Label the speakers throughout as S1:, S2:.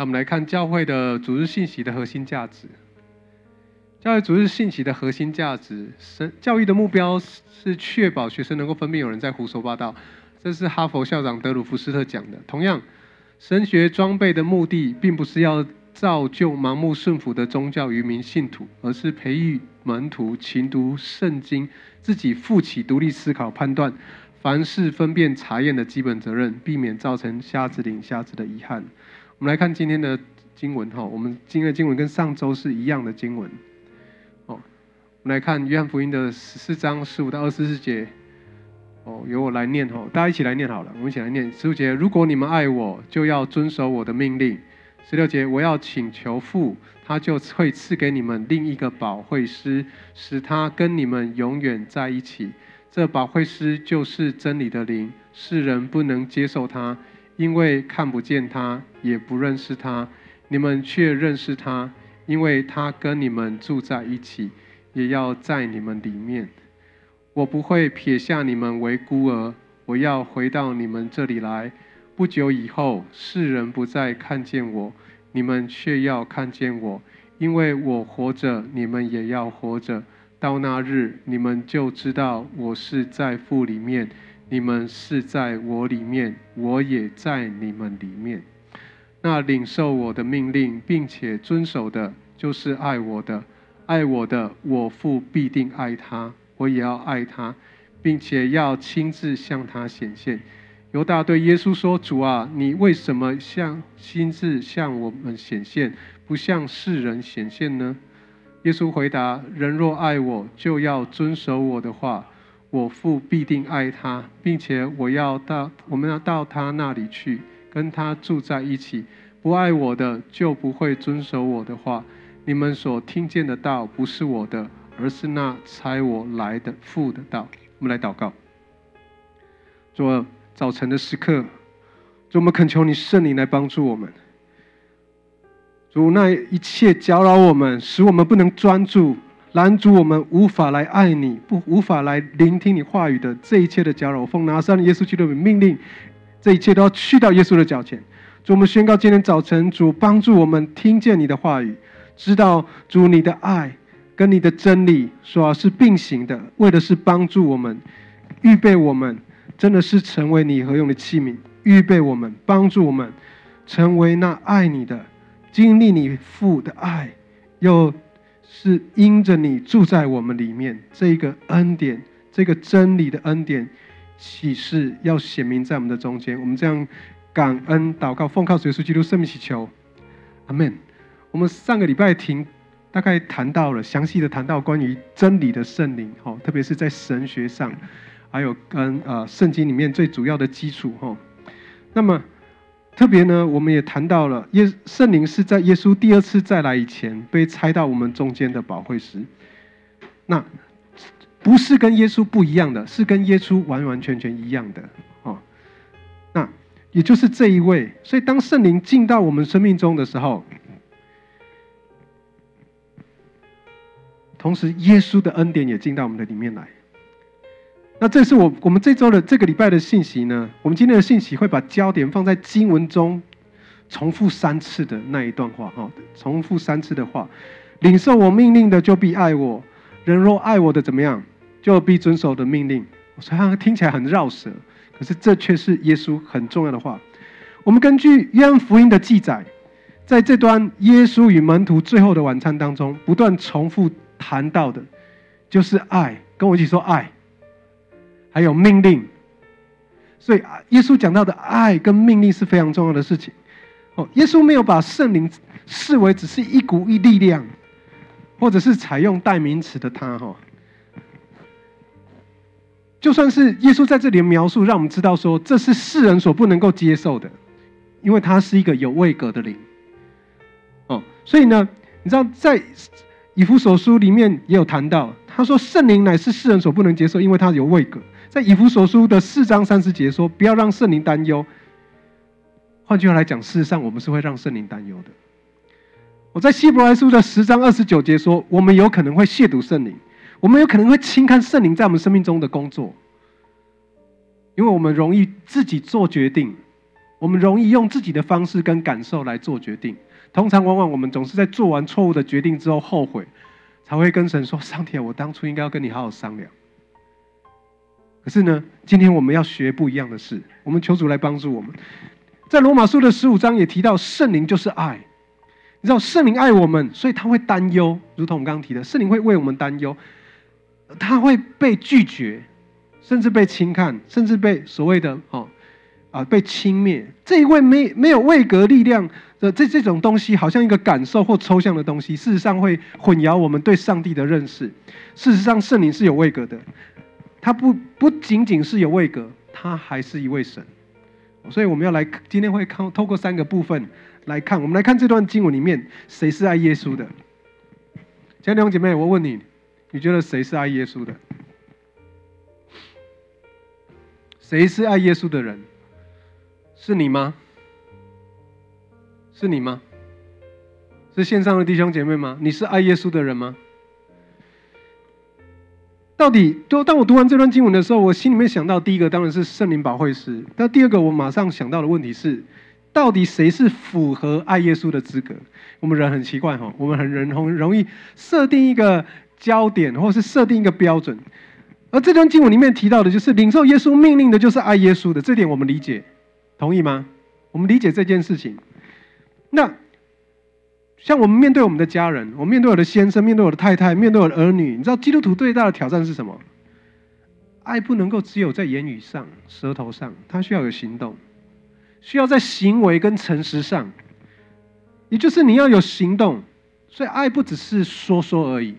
S1: 那我们来看教会的主日信息的核心价值。教会主日信息的核心价值，神教育的目标是确保学生能够分辨有人在胡说八道。这是哈佛校长德鲁福斯特讲的。同样，神学装备的目的，并不是要造就盲目顺服的宗教愚民信徒，而是培育门徒勤读圣经，自己负起独立思考、判断凡事分辨查验的基本责任，避免造成瞎子领瞎子的遗憾。我们来看今天的经文哈，我们今天的经文跟上周是一样的经文。哦，我们来看约翰福音的十四章十五到二十四节。哦，由我来念哈，大家一起来念好了。我们一起来念十五节：如果你们爱我，就要遵守我的命令。十六节：我要请求父，他就会赐给你们另一个保惠师，使他跟你们永远在一起。这保惠师就是真理的灵，世人不能接受他，因为看不见他，也不认识他。你们却认识他，因为他跟你们住在一起，也要在你们里面。我不会撇下你们为孤儿，我要回到你们这里来。不久以后，世人不再看见我，你们却要看见我，因为我活着，你们也要活着。到那日，你们就知道我是在父里面，你们是在我里面，我也在你们里面。那领受我的命令并且遵守的，就是爱我的。爱我的，我父必定爱他。我也要爱他，并且要亲自向他显现。犹大对耶稣说：“主啊，你为什么向亲自向我们显现，不向世人显现呢？”耶稣回答：“人若爱我，就要遵守我的话。我父必定爱他，并且我要到我们要到他那里去，跟他住在一起。不爱我的，就不会遵守我的话。你们所听见的道，不是我的。”而是那差我来的父的道。我们来祷告。主，早晨的时刻，主，我们恳求你圣灵来帮助我们。主，那一切搅扰我们，使我们不能专注，拦阻我们无法来爱你，不无法来聆听你话语的这一切的搅扰，奉拿上耶稣基督的命令，这一切都要去到耶稣的脚前。主，我们宣告今天早晨，主帮助我们听见你的话语，知道主你的爱。跟你的真理说是并行的，为的是帮助我们，预备我们，真的是成为你合用的器皿，预备我们，帮助我们，成为那爱你的，经历你父的爱，又是因着你住在我们里面，这个恩典，这个真理的恩典启示要显明在我们的中间。我们这样感恩祷告，奉靠耶稣基督圣名祈求，阿门。我们上个礼拜停。大概谈到了详细的谈到关于真理的圣灵，哈，特别是在神学上，还有跟呃圣经里面最主要的基础，哈。那么特别呢，我们也谈到了耶圣灵是在耶稣第二次再来以前被拆到我们中间的宝会师，那不是跟耶稣不一样的，是跟耶稣完完全全一样的，哦。那也就是这一位，所以当圣灵进到我们生命中的时候。同时，耶稣的恩典也进到我们的里面来。那这是我我们这周的这个礼拜的信息呢？我们今天的信息会把焦点放在经文中重复三次的那一段话哈，重复三次的话：领受我命令的就必爱我，人若爱我的怎么样，就必遵守的命令。虽然听起来很绕舌，可是这却是耶稣很重要的话。我们根据约翰福音的记载，在这段耶稣与门徒最后的晚餐当中，不断重复。谈到的，就是爱，跟我一起说爱，还有命令。所以，耶稣讲到的爱跟命令是非常重要的事情。哦，耶稣没有把圣灵视为只是一股一力量，或者是采用代名词的他哈。就算是耶稣在这里的描述，让我们知道说这是世人所不能够接受的，因为他是一个有位格的灵。哦，所以呢，你知道在。以弗所书里面也有谈到，他说圣灵乃是世人所不能接受，因为他有位格。在以弗所书的四章三十节说，不要让圣灵担忧。换句话来讲，事实上我们是会让圣灵担忧的。我在希伯来书的十章二十九节说，我们有可能会亵渎圣灵，我们有可能会轻看圣灵在我们生命中的工作，因为我们容易自己做决定，我们容易用自己的方式跟感受来做决定。通常往往我们总是在做完错误的决定之后后悔，才会跟神说：“ 上天，我当初应该要跟你好好商量。”可是呢，今天我们要学不一样的事。我们求主来帮助我们。在罗马书的十五章也提到，圣灵就是爱。你知道圣灵爱我们，所以他会担忧，如同我们刚刚提的，圣灵会为我们担忧，他会被拒绝，甚至被轻看，甚至被所谓的哦啊被轻蔑。这一位没没有位格力量的这这种东西，好像一个感受或抽象的东西，事实上会混淆我们对上帝的认识。事实上，圣灵是有位格的，他不不仅仅是有位格，他还是一位神。所以我们要来今天会看透过三个部分。来看，我们来看这段经文里面，谁是爱耶稣的？亲爱的弟兄姐妹，我问你，你觉得谁是爱耶稣的？谁是爱耶稣的人？是你吗？是你吗？是线上的弟兄姐妹吗？你是爱耶稣的人吗？到底，就当我读完这段经文的时候，我心里面想到第一个当然是圣灵保惠师，但第二个我马上想到的问题是。到底谁是符合爱耶稣的资格？我们人很奇怪哈，我们很人很容易设定一个焦点，或是设定一个标准。而这段经文里面提到的，就是领受耶稣命令的，就是爱耶稣的。这点我们理解，同意吗？我们理解这件事情。那像我们面对我们的家人，我面对我的先生，面对我的太太，面对我的儿女，你知道基督徒最大的挑战是什么？爱不能够只有在言语上、舌头上，他需要有行动。需要在行为跟诚实上，也就是你要有行动，所以爱不只是说说而已。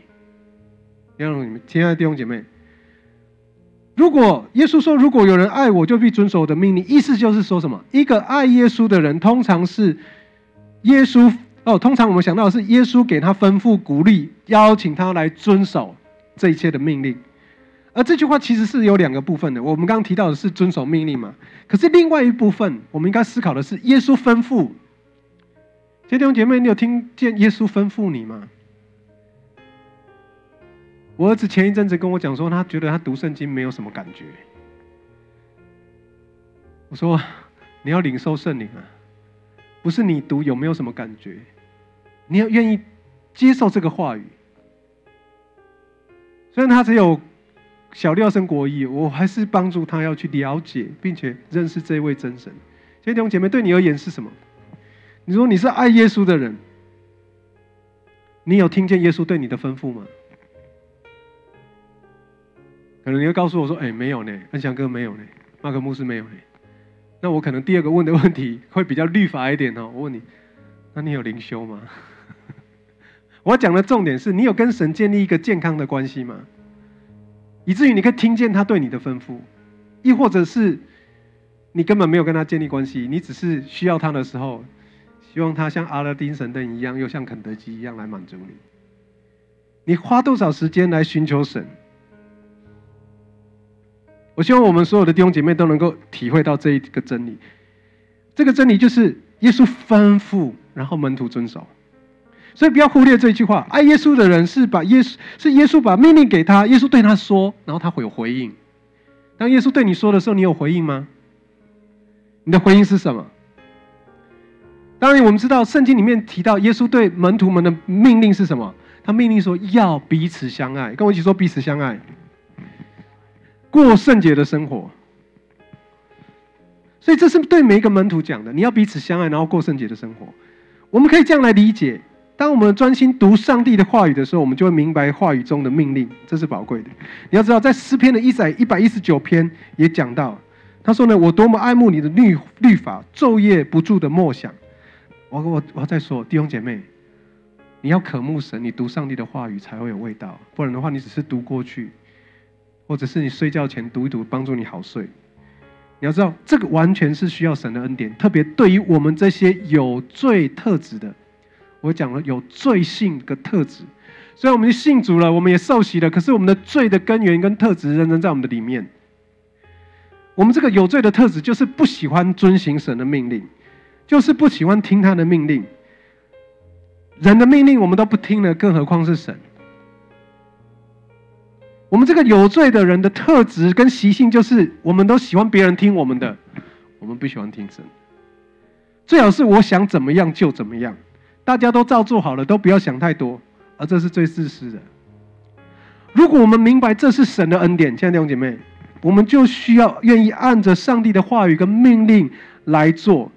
S1: 让你们亲爱的弟兄姐妹，如果耶稣说：“如果有人爱我，就必遵守我的命令。”意思就是说什么？一个爱耶稣的人，通常是耶稣哦。通常我们想到的是耶稣给他吩咐、鼓励、邀请他来遵守这一切的命令。而这句话其实是有两个部分的。我们刚刚提到的是遵守命令嘛？可是另外一部分，我们应该思考的是耶稣吩咐。弟兄姐妹，你有听见耶稣吩咐你吗？我儿子前一阵子跟我讲说，他觉得他读圣经没有什么感觉。我说，你要领受圣灵啊，不是你读有没有什么感觉，你要愿意接受这个话语。虽然他只有。小六升国一，我还是帮助他要去了解，并且认识这位真神。所以弟兄姐妹，对你而言是什么？你说你是爱耶稣的人，你有听见耶稣对你的吩咐吗？可能你会告诉我说：“哎，没有呢，安祥哥没有呢，马克牧师没有呢。”那我可能第二个问的问题会比较律法一点哦。我问你，那你有灵修吗？我讲的重点是你有跟神建立一个健康的关系吗？以至于你可以听见他对你的吩咐，亦或者是你根本没有跟他建立关系，你只是需要他的时候，希望他像阿拉丁神灯一样，又像肯德基一样来满足你。你花多少时间来寻求神？我希望我们所有的弟兄姐妹都能够体会到这一个真理。这个真理就是耶稣吩咐，然后门徒遵守。所以不要忽略这一句话，爱耶稣的人是把耶稣是耶稣把命令给他，耶稣对他说，然后他会有回应。当耶稣对你说的时候，你有回应吗？你的回应是什么？当然，我们知道圣经里面提到耶稣对门徒们的命令是什么？他命令说要彼此相爱，跟我一起说彼此相爱，过圣洁的生活。所以这是对每一个门徒讲的，你要彼此相爱，然后过圣洁的生活。我们可以这样来理解。当我们专心读上帝的话语的时候，我们就会明白话语中的命令，这是宝贵的。你要知道，在诗篇的一百一百一十九篇也讲到，他说呢：“我多么爱慕你的律律法，昼夜不住的默想。”我我我再说，弟兄姐妹，你要渴慕神，你读上帝的话语才会有味道，不然的话，你只是读过去，或者是你睡觉前读一读，帮助你好睡。你要知道，这个完全是需要神的恩典，特别对于我们这些有罪特质的。我讲了有罪性的特质，虽然我们信主了，我们也受洗了，可是我们的罪的根源跟特质仍然在我们的里面。我们这个有罪的特质，就是不喜欢遵行神的命令，就是不喜欢听他的命令。人的命令我们都不听了，更何况是神？我们这个有罪的人的特质跟习性，就是我们都喜欢别人听我们的，我们不喜欢听神。最好是我想怎么样就怎么样，大家都照做好了，都不要想太多，而这是最自私的。如果我们明白这是神的恩典，亲爱的弟兄姐妹，我们就需要愿意按着上帝的话语跟命令来做。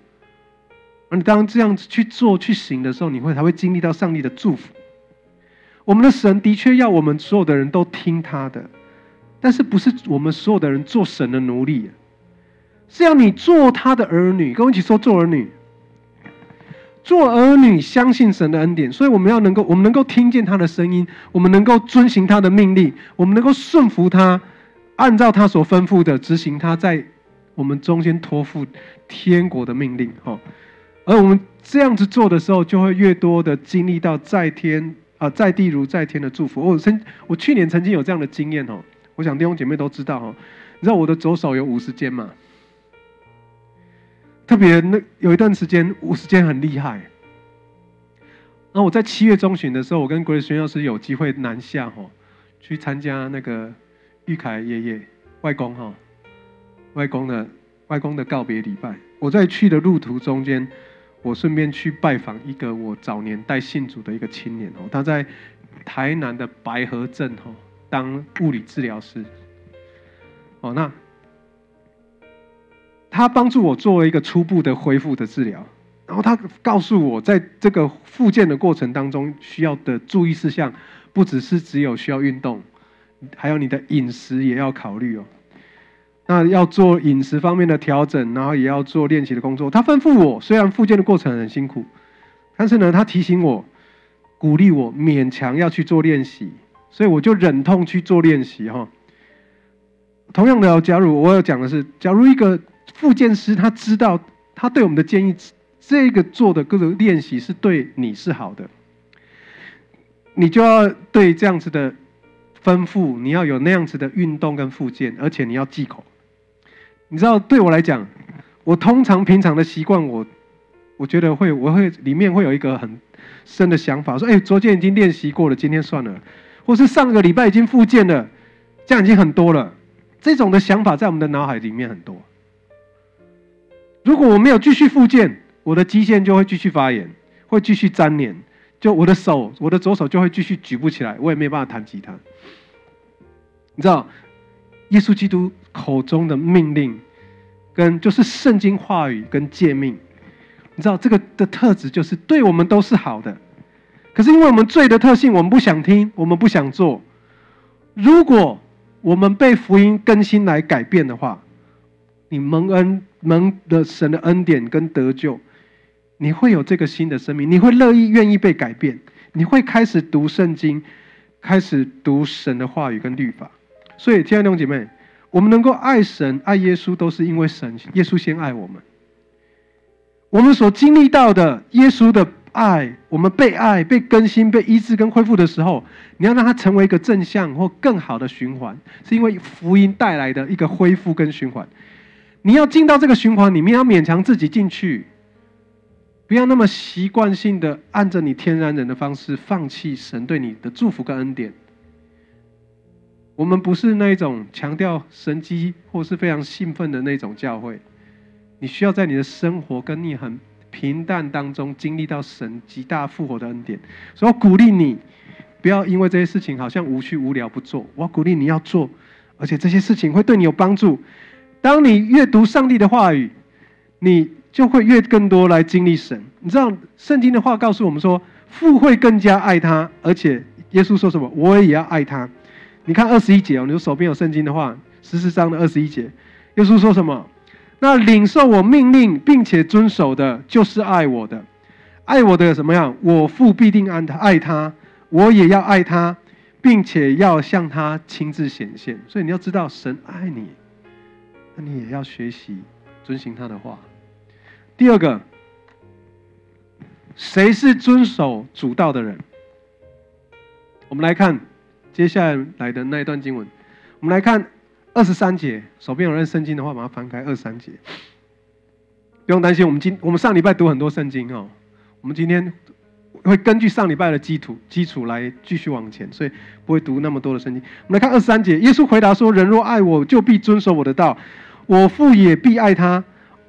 S1: 而你当这样子去做、去行的时候，你会才会经历到上帝的祝福。我们的神的确要我们所有的人都听他的，但是不是我们所有的人做神的奴隶，是要你做他的儿女。跟我一起说，做儿女。做儿女，相信神的恩典，所以我们要能够，我们能够听见他的声音，我们能够遵行他的命令，我们能够顺服他，按照他所吩咐的执行他在我们中间托付天国的命令。哈，而我们这样子做的时候，就会越多的经历到在天啊，在地如在天的祝福。我曾我去年曾经有这样的经验哦，我想弟兄姐妹都知道哦，你知道我的左手有五十肩吗？特别那有一段时间，五十间很厉害。那我在七月中旬的时候，我跟国立宣教师有机会南下哈，去参加那个玉凯爷爷外公哈，外公的外公的告别礼拜。我在去的路途中间，我顺便去拜访一个我早年带信主的一个青年哦，他在台南的白河镇哈当物理治疗师。哦，那。他帮助我做了一个初步的恢复的治疗，然后他告诉我，在这个复健的过程当中需要的注意事项，不只是只有需要运动，还有你的饮食也要考虑哦。那要做饮食方面的调整，然后也要做练习的工作。他吩咐我，虽然复健的过程很辛苦，但是呢，他提醒我，鼓励我勉强要去做练习，所以我就忍痛去做练习哈。同样的，假如我要讲的是，假如一个。复健师他知道，他对我们的建议，这个做的各种练习是对你是好的，你就要对这样子的吩咐，你要有那样子的运动跟复健，而且你要忌口。你知道，对我来讲，我通常平常的习惯，我我觉得会，我会里面会有一个很深的想法，说，哎，昨天已经练习过了，今天算了，或是上个礼拜已经复健了，这样已经很多了。这种的想法在我们的脑海里面很多。如果我没有继续复健，我的肌腱就会继续发炎，会继续粘连，就我的手，我的左手就会继续举不起来，我也没办法弹吉他。你知道，耶稣基督口中的命令，跟就是圣经话语跟诫命，你知道这个的特质就是对我们都是好的，可是因为我们罪的特性，我们不想听，我们不想做。如果我们被福音更新来改变的话，你蒙恩。蒙的神的恩典跟得救，你会有这个新的生命，你会乐意愿意被改变，你会开始读圣经，开始读神的话语跟律法。所以，亲爱的弟兄姐妹，我们能够爱神、爱耶稣，都是因为神耶稣先爱我们。我们所经历到的耶稣的爱，我们被爱、被更新、被医治跟恢复的时候，你要让它成为一个正向或更好的循环，是因为福音带来的一个恢复跟循环。你要进到这个循环里面，要勉强自己进去，不要那么习惯性的按着你天然人的方式放弃神对你的祝福跟恩典。我们不是那种强调神机或是非常兴奋的那种教会。你需要在你的生活跟你很平淡当中经历到神极大复活的恩典。所以我鼓励你，不要因为这些事情好像无趣无聊不做。我鼓励你要做，而且这些事情会对你有帮助。当你阅读上帝的话语，你就会越更多来经历神。你知道圣经的话告诉我们说，父会更加爱他，而且耶稣说什么，我也要爱他。你看二十一节哦，你手边有圣经的话，十四章的二十一节，耶稣说什么？那领受我命令并且遵守的，就是爱我的。爱我的怎么样？我父必定爱他，爱他，我也要爱他，并且要向他亲自显现。所以你要知道，神爱你。那你也要学习遵行他的话。第二个，谁是遵守主道的人？我们来看接下来的那一段经文。我们来看二十三节，手边有人圣经的话，把它翻开二十三节。不用担心，我们今我们上礼拜读很多圣经哦，我们今天会根据上礼拜的基础基础来继续往前，所以不会读那么多的圣经。我们来看二十三节，耶稣回答说：“人若爱我，就必遵守我的道。”我父也必爱他，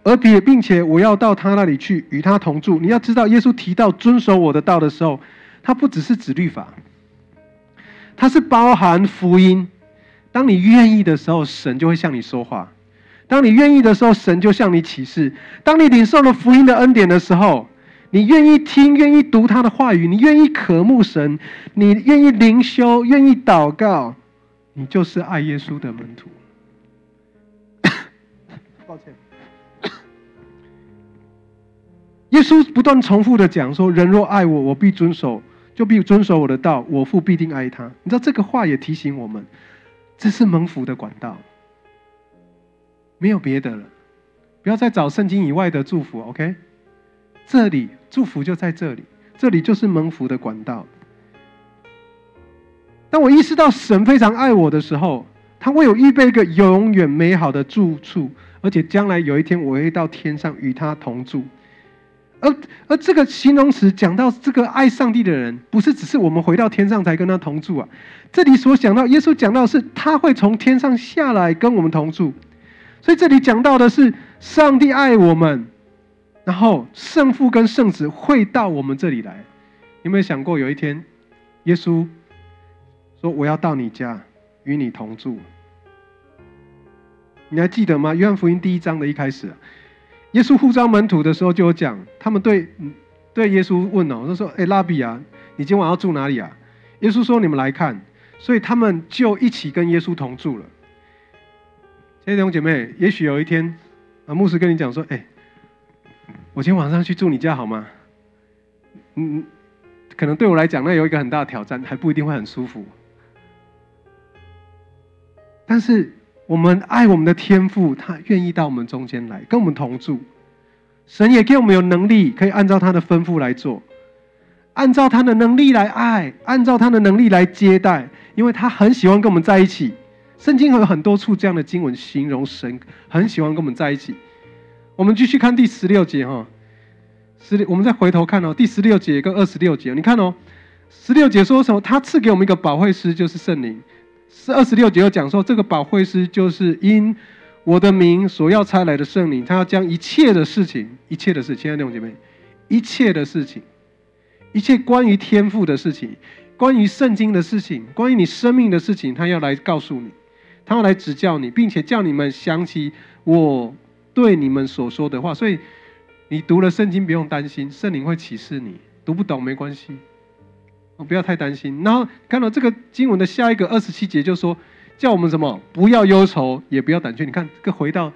S1: 而且并且我要到他那里去，与他同住。你要知道，耶稣提到遵守我的道的时候，他不只是指律法，它是包含福音。当你愿意的时候，神就会向你说话；当你愿意的时候，神就向你启示；当你领受了福音的恩典的时候，你愿意听，愿意读他的话语，你愿意渴慕神，你愿意灵修，愿意祷告，你就是爱耶稣的门徒。抱歉。耶稣不断重复的讲说：“人若爱我，我必遵守，就必遵守我的道。我父必定爱他。”你知道这个话也提醒我们，这是蒙福的管道，没有别的了。不要再找圣经以外的祝福。OK，这里祝福就在这里，这里就是蒙福的管道。当我意识到神非常爱我的时候，他为我预备一个永远美好的住处，而且将来有一天我会到天上与他同住。而而这个形容词讲到这个爱上帝的人，不是只是我们回到天上才跟他同住啊。这里所讲到，耶稣讲到是他会从天上下来跟我们同住，所以这里讲到的是上帝爱我们，然后圣父跟圣子会到我们这里来。有没有想过有一天，耶稣说我要到你家与你同住？你还记得吗？约翰福音第一章的一开始。耶稣呼召门徒的时候，就有讲，他们对对耶稣问哦，他说：“哎，拉比啊，你今晚要住哪里啊？”耶稣说：“你们来看。”所以他们就一起跟耶稣同住了。亲爱的弟兄姐妹，也许有一天啊，牧师跟你讲说：“哎，我今天晚上去住你家好吗？”嗯，可能对我来讲，那有一个很大的挑战，还不一定会很舒服。但是。我们爱我们的天赋，他愿意到我们中间来跟我们同住。神也给我们有能力，可以按照他的吩咐来做，按照他的能力来爱，按照他的能力来接待，因为他很喜欢跟我们在一起。圣经有很多处这样的经文形容神很喜欢跟我们在一起。我们继续看第十六节哈，十六，我们再回头看哦，第十六节跟二十六节，你看哦，十六节说什么？他赐给我们一个保惠师，就是圣灵。是二十六节又讲说，这个保惠师就是因我的名所要差来的圣灵，他要将一切的事情，一切的事，亲爱的弟兄姐妹，一切的事情，一切关于天赋的事情，关于圣经的事情，关于你生命的事情，他要来告诉你，他要来指教你，并且叫你们想起我对你们所说的话。所以你读了圣经不用担心，圣灵会启示你，读不懂没关系。不要太担心。然后看到这个经文的下一个二十七节，就说叫我们什么？不要忧愁，也不要胆怯。你看，这回到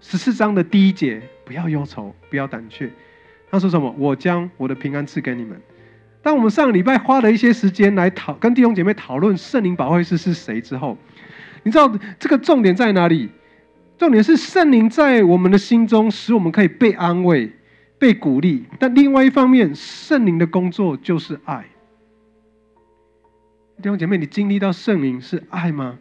S1: 十四章的第一节，不要忧愁，不要胆怯。他说什么？我将我的平安赐给你们。当我们上个礼拜花了一些时间来讨跟弟兄姐妹讨论圣灵保惠师是谁之后，你知道这个重点在哪里？重点是圣灵在我们的心中，使我们可以被安慰、被鼓励。但另外一方面，圣灵的工作就是爱。弟兄姐妹，你经历到圣灵是爱吗？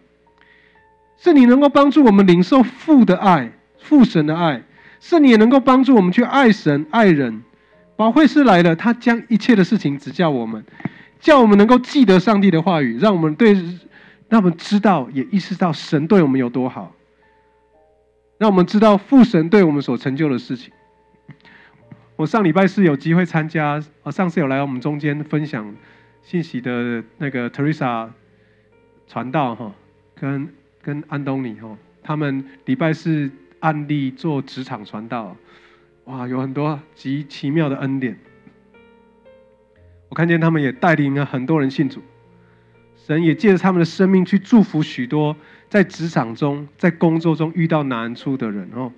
S1: 圣灵能够帮助我们领受父的爱、父神的爱，圣灵也能够帮助我们去爱神、爱人。宝会师来了，他将一切的事情指教我们，叫我们能够记得上帝的话语，让我们对，让我们知道也意识到神对我们有多好，让我们知道父神对我们所成就的事情。我上礼拜是有机会参加，啊，上次有来我们中间分享。信息的那个 Teresa 传道哈，跟跟安东尼哈，他们礼拜四案例做职场传道，哇，有很多极奇妙的恩典。我看见他们也带领了很多人信主，神也借着他们的生命去祝福许多在职场中、在工作中遇到难处的人哦。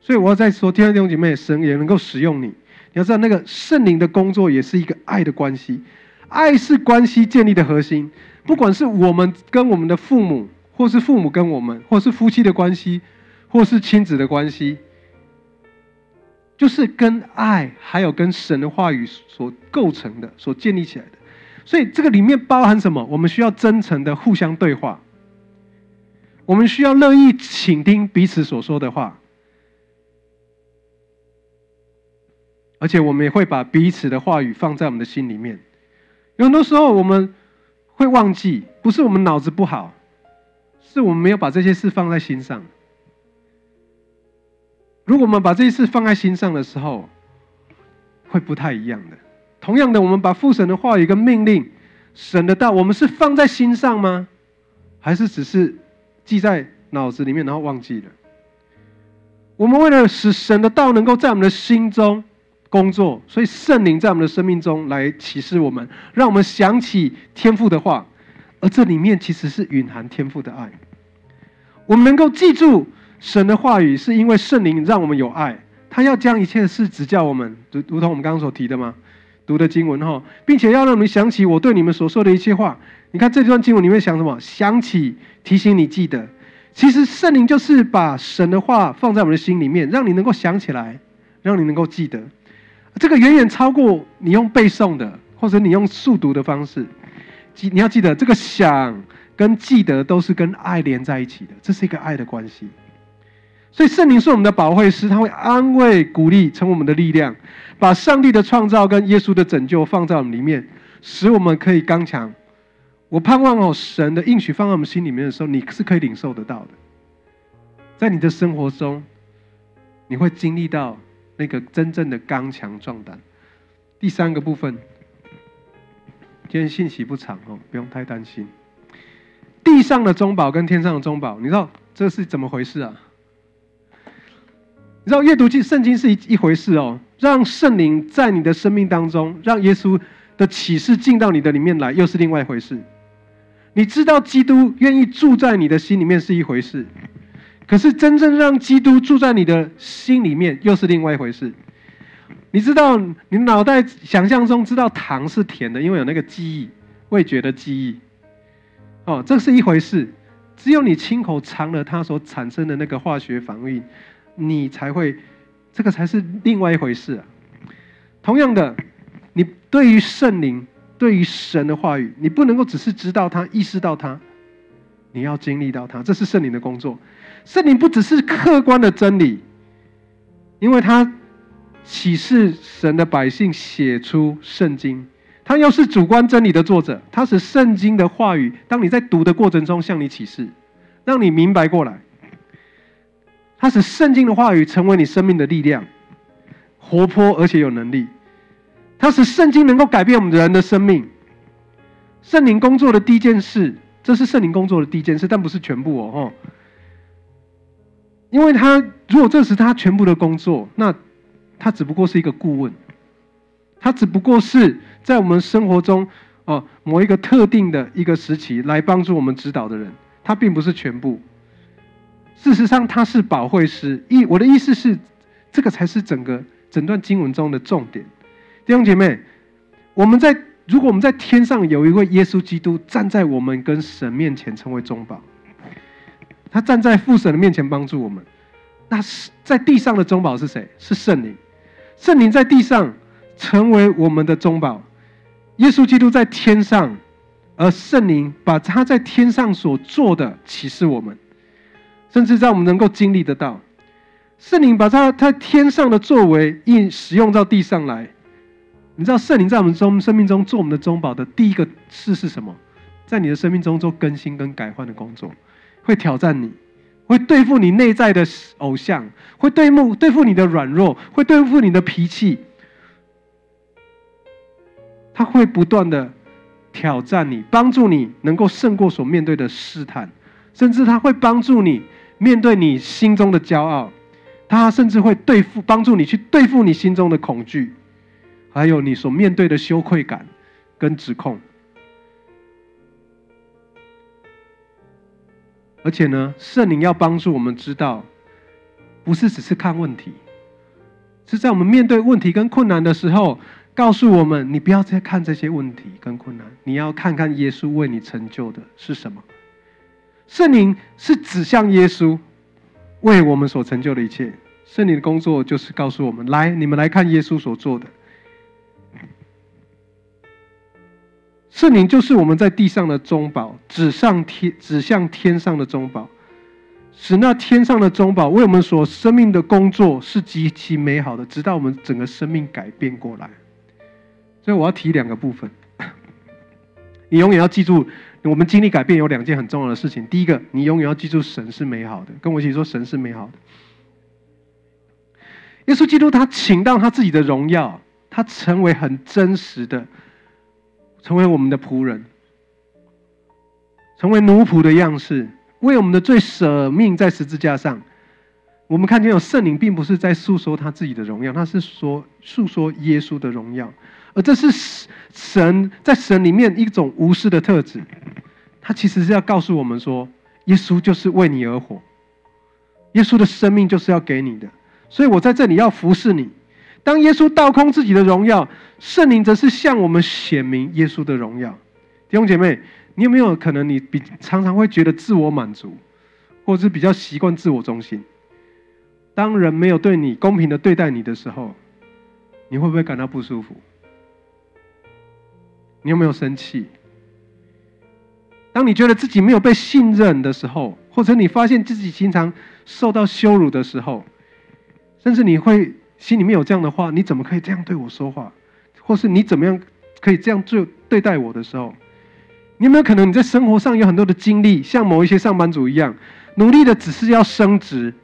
S1: 所以我要再说，弟兄姐妹，神也能够使用你。你要知道，那个圣灵的工作也是一个爱的关系。爱是关系建立的核心，不管是我们跟我们的父母，或是父母跟我们，或是夫妻的关系，或是亲子的关系，就是跟爱还有跟神的话语所构成的、所建立起来的。所以这个里面包含什么？我们需要真诚的互相对话，我们需要乐意倾听彼此所说的话，而且我们也会把彼此的话语放在我们的心里面。有很多时候我们会忘记，不是我们脑子不好，是我们没有把这些事放在心上。如果我们把这些事放在心上的时候，会不太一样的。同样的，我们把父神的话语跟命令、神的道，我们是放在心上吗？还是只是记在脑子里面，然后忘记了？我们为了使神的道能够在我们的心中工作，所以圣灵在我们的生命中来启示我们，让我们想起天父的话，而这里面其实是蕴含天父的爱。我们能够记住神的话语，是因为圣灵让我们有爱，他要将一切的事指教我们，如如同我们刚刚所提的吗？读的经文哈，并且要让我们想起我对你们所说的一切话。你看这段经文，你会想什么？想起，提醒你记得。其实圣灵就是把神的话放在我们的心里面，让你能够想起来，让你能够记得。这个远远超过你用背诵的，或者你用速读的方式。记，你要记得，这个想跟记得都是跟爱连在一起的，这是一个爱的关系。所以圣灵是我们的保惠师，他会安慰、鼓励，成我们的力量，把上帝的创造跟耶稣的拯救放在我们里面，使我们可以刚强。我盼望哦，神的应许放在我们心里面的时候，你是可以领受得到的。在你的生活中，你会经历到那个真正的刚强壮胆。第三个部分，今天信息不长哦，不用太担心。地上的中宝跟天上的中宝，你知道这是怎么回事啊？你知道阅读经圣经是一一回事哦，让圣灵在你的生命当中，让耶稣的启示进到你的里面来，又是另外一回事。你知道基督愿意住在你的心里面是一回事，可是真正让基督住在你的心里面又是另外一回事。你知道，你脑袋想象中知道糖是甜的，因为有那个记忆，味觉的记忆。哦，这是一回事。只有你亲口尝了它所产生的那个化学反应，你才会，这个才是另外一回事啊。同样的，你对于圣灵。对于神的话语，你不能够只是知道它、意识到它，你要经历到它，这是圣灵的工作。圣灵不只是客观的真理，因为他启示神的百姓写出圣经，他又是主观真理的作者，他使圣经的话语，当你在读的过程中向你启示，让你明白过来。他使圣经的话语成为你生命的力量，活泼而且有能力。他使圣经能够改变我们人的生命。圣灵工作的第一件事，这是圣灵工作的第一件事，但不是全部哦，因为他如果这是他全部的工作，那他只不过是一个顾问，他只不过是在我们生活中哦某一个特定的一个时期来帮助我们指导的人，他并不是全部。事实上，他是保惠师。意我的意思是，这个才是整个整段经文中的重点。弟兄姐妹，我们在如果我们在天上有一位耶稣基督站在我们跟神面前成为中保，他站在父神的面前帮助我们，那是在地上的中保是谁？是圣灵。圣灵在地上成为我们的中保，耶稣基督在天上，而圣灵把他在天上所做的启示我们，甚至让我们能够经历得到，圣灵把他在天上的作为应使用到地上来。你知道圣灵在我们中生命中做我们的中保的第一个事是什么？在你的生命中做更新跟改换的工作，会挑战你，会对付你内在的偶像，会对付对付你的软弱，会对付你的脾气。他会不断的挑战你，帮助你能够胜过所面对的试探，甚至他会帮助你面对你心中的骄傲，他甚至会对付帮助你去对付你心中的恐惧。还有你所面对的羞愧感跟指控，而且呢，圣灵要帮助我们知道，不是只是看问题，是在我们面对问题跟困难的时候，告诉我们，你不要再看这些问题跟困难，你要看看耶稣为你成就的是什么。圣灵是指向耶稣为我们所成就的一切，圣灵的工作就是告诉我们，来，你们来看耶稣所做的。圣灵就是我们在地上的中宝，指上天指向天上的中宝，使那天上的中宝为我们所生命的工作是极其美好的，直到我们整个生命改变过来。所以我要提两个部分，你永远要记住，我们经历改变有两件很重要的事情。第一个，你永远要记住神是美好的，跟我一起说神是美好的。耶稣基督他请到他自己的荣耀，他成为很真实的，成为我们的仆人，成为奴仆的样式，为我们的罪舍命在十字架上。我们看见有圣灵，并不是在诉说他自己的荣耀，他是说诉说耶稣的荣耀，而这是神在神里面一种无私的特质。他其实是要告诉我们说，耶稣就是为你而活，耶稣的生命就是要给你的。所以我在这里要服侍你。当耶稣倒空自己的荣耀，圣灵则是向我们显明耶稣的荣耀。弟兄姐妹，你有没有可能你比常常会觉得自我满足，或者是比较习惯自我中心？当人没有对你公平的对待你的时候，你会不会感到不舒服？你有没有生气？当你觉得自己没有被信任的时候，或者你发现自己经常受到羞辱的时候，甚至你会心里面有这样的话：你怎么可以这样对我说话？或是你怎么样可以这样就对待我的时候，你有没有可能你在生活上有很多的经历，像某一些上班族一样，努力的只是要升职、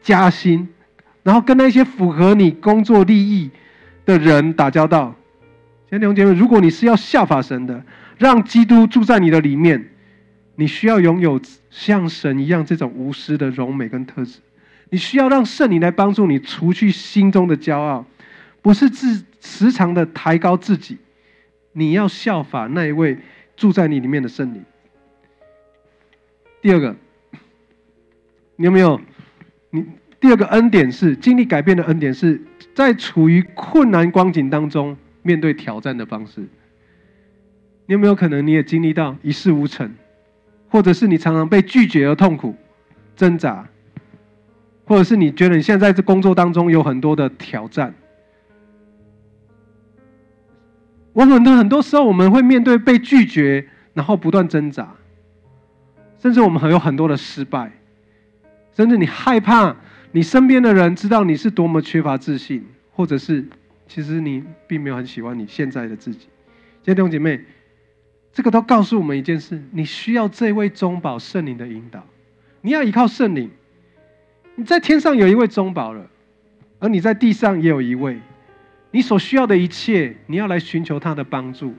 S1: 加薪，然后跟那些符合你工作利益的人打交道？弟兄姐妹，如果你是要效法神的，让基督住在你的里面，你需要拥有像神一样这种无私的荣美跟特质。你需要让圣灵来帮助你除去心中的骄傲，不是自时常的抬高自己。你要效法那一位住在你里面的圣灵。第二个，你有没有？你第二个恩典是经历改变的恩典，是在处于困难光景当中面对挑战的方式。你有没有可能你也经历到一事无成，或者是你常常被拒绝而痛苦、挣扎？或者是你觉得你现在在这工作当中有很多的挑战，我很多很多时候我们会面对被拒绝，然后不断挣扎，甚至我们还有很多的失败，甚至你害怕你身边的人知道你是多么缺乏自信，或者是其实你并没有很喜欢你现在的自己。弟兄姐妹，这个都告诉我们一件事：你需要这位中保圣灵的引导，你要依靠圣灵。你在天上有一位中保了，而你在地上也有一位。你所需要的一切，你要来寻求他的帮助，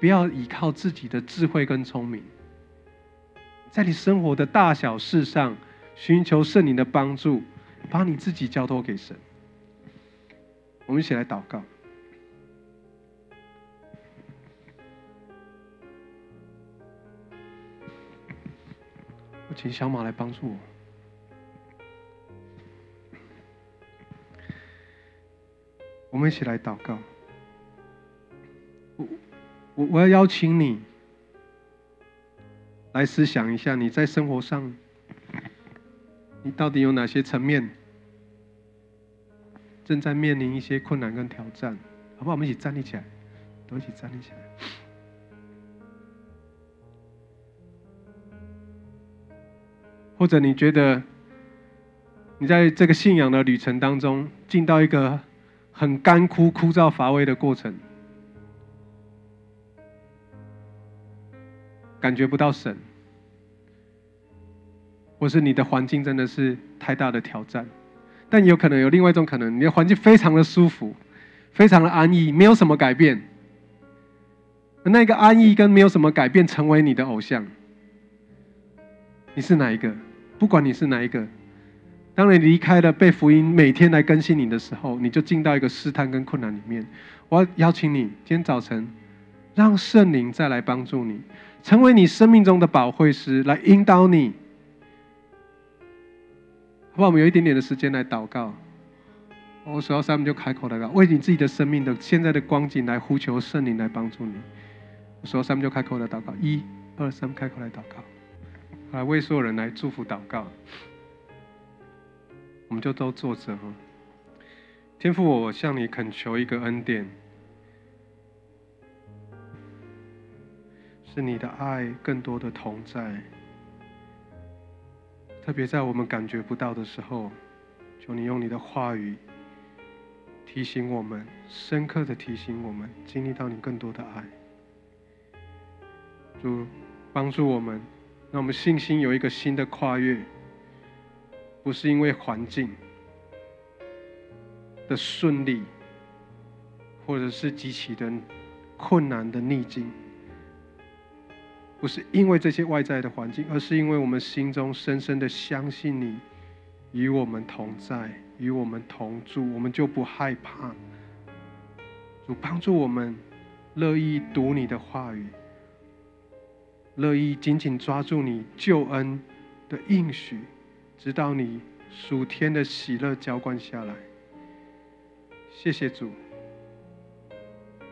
S1: 不要依靠自己的智慧跟聪明。在你生活的大小事上，寻求圣灵的帮助，把你自己交托给神。我们一起来祷告。我请小马来帮助我。我们一起来祷告。我我我要邀请你来思想一下，你在生活上，你到底有哪些层面正在面临一些困难跟挑战？好不好？我们一起站立起来，都一起站立起来。或者你觉得你在这个信仰的旅程当中，进到一个。很干枯、枯燥、乏味的过程，感觉不到神，或是你的环境真的是太大的挑战，但有可能有另外一种可能，你的环境非常的舒服，非常的安逸，没有什么改变。那个安逸跟没有什么改变，成为你的偶像。你是哪一个？不管你是哪一个。当你离开了被福音每天来更新你的时候，你就进到一个试探跟困难里面。我要邀请你，今天早晨，让圣灵再来帮助你，成为你生命中的保惠师，来引导你。好不好？我们有一点点的时间来祷告。我数到三，我们就开口祷告，为你自己的生命的现在的光景来呼求圣灵来帮助你。我数到三，我们就开口来祷告。一、二、三，开口来祷告。来为所有人来祝福祷告。我们就都坐着哈。天父，我向你恳求一个恩典，是你的爱更多的同在，特别在我们感觉不到的时候，求你用你的话语提醒我们，深刻的提醒我们，经历到你更多的爱。主帮助我们，让我们信心有一个新的跨越。不是因为环境，的顺利，或者是极其的困难的逆境，不是因为这些外在的环境，而是因为我们心中深深的相信你与我们同在，与我们同住，我们就不害怕。主帮助我们，乐意读你的话语，乐意紧紧抓住你救恩的应许，直到你属天的喜乐浇灌下来。谢谢主，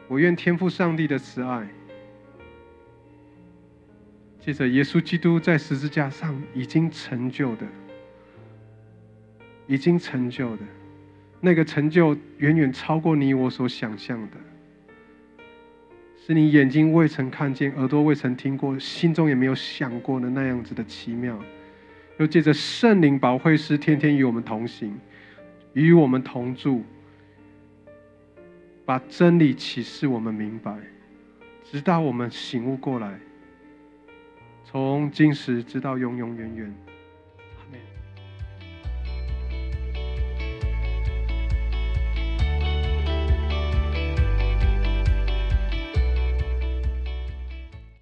S1: 我愿天赋上帝的慈爱，借着耶稣基督在十字架上已经成就的，已经成就的。那个成就远远超过你我所想象的，是你眼睛未曾看见、耳朵未曾听过、心中也没有想过的那样子的奇妙。又借着圣灵保惠师天天与我们同行，与我们同住，把真理启示我们明白，直到我们醒悟过来，从今时直到永永远远。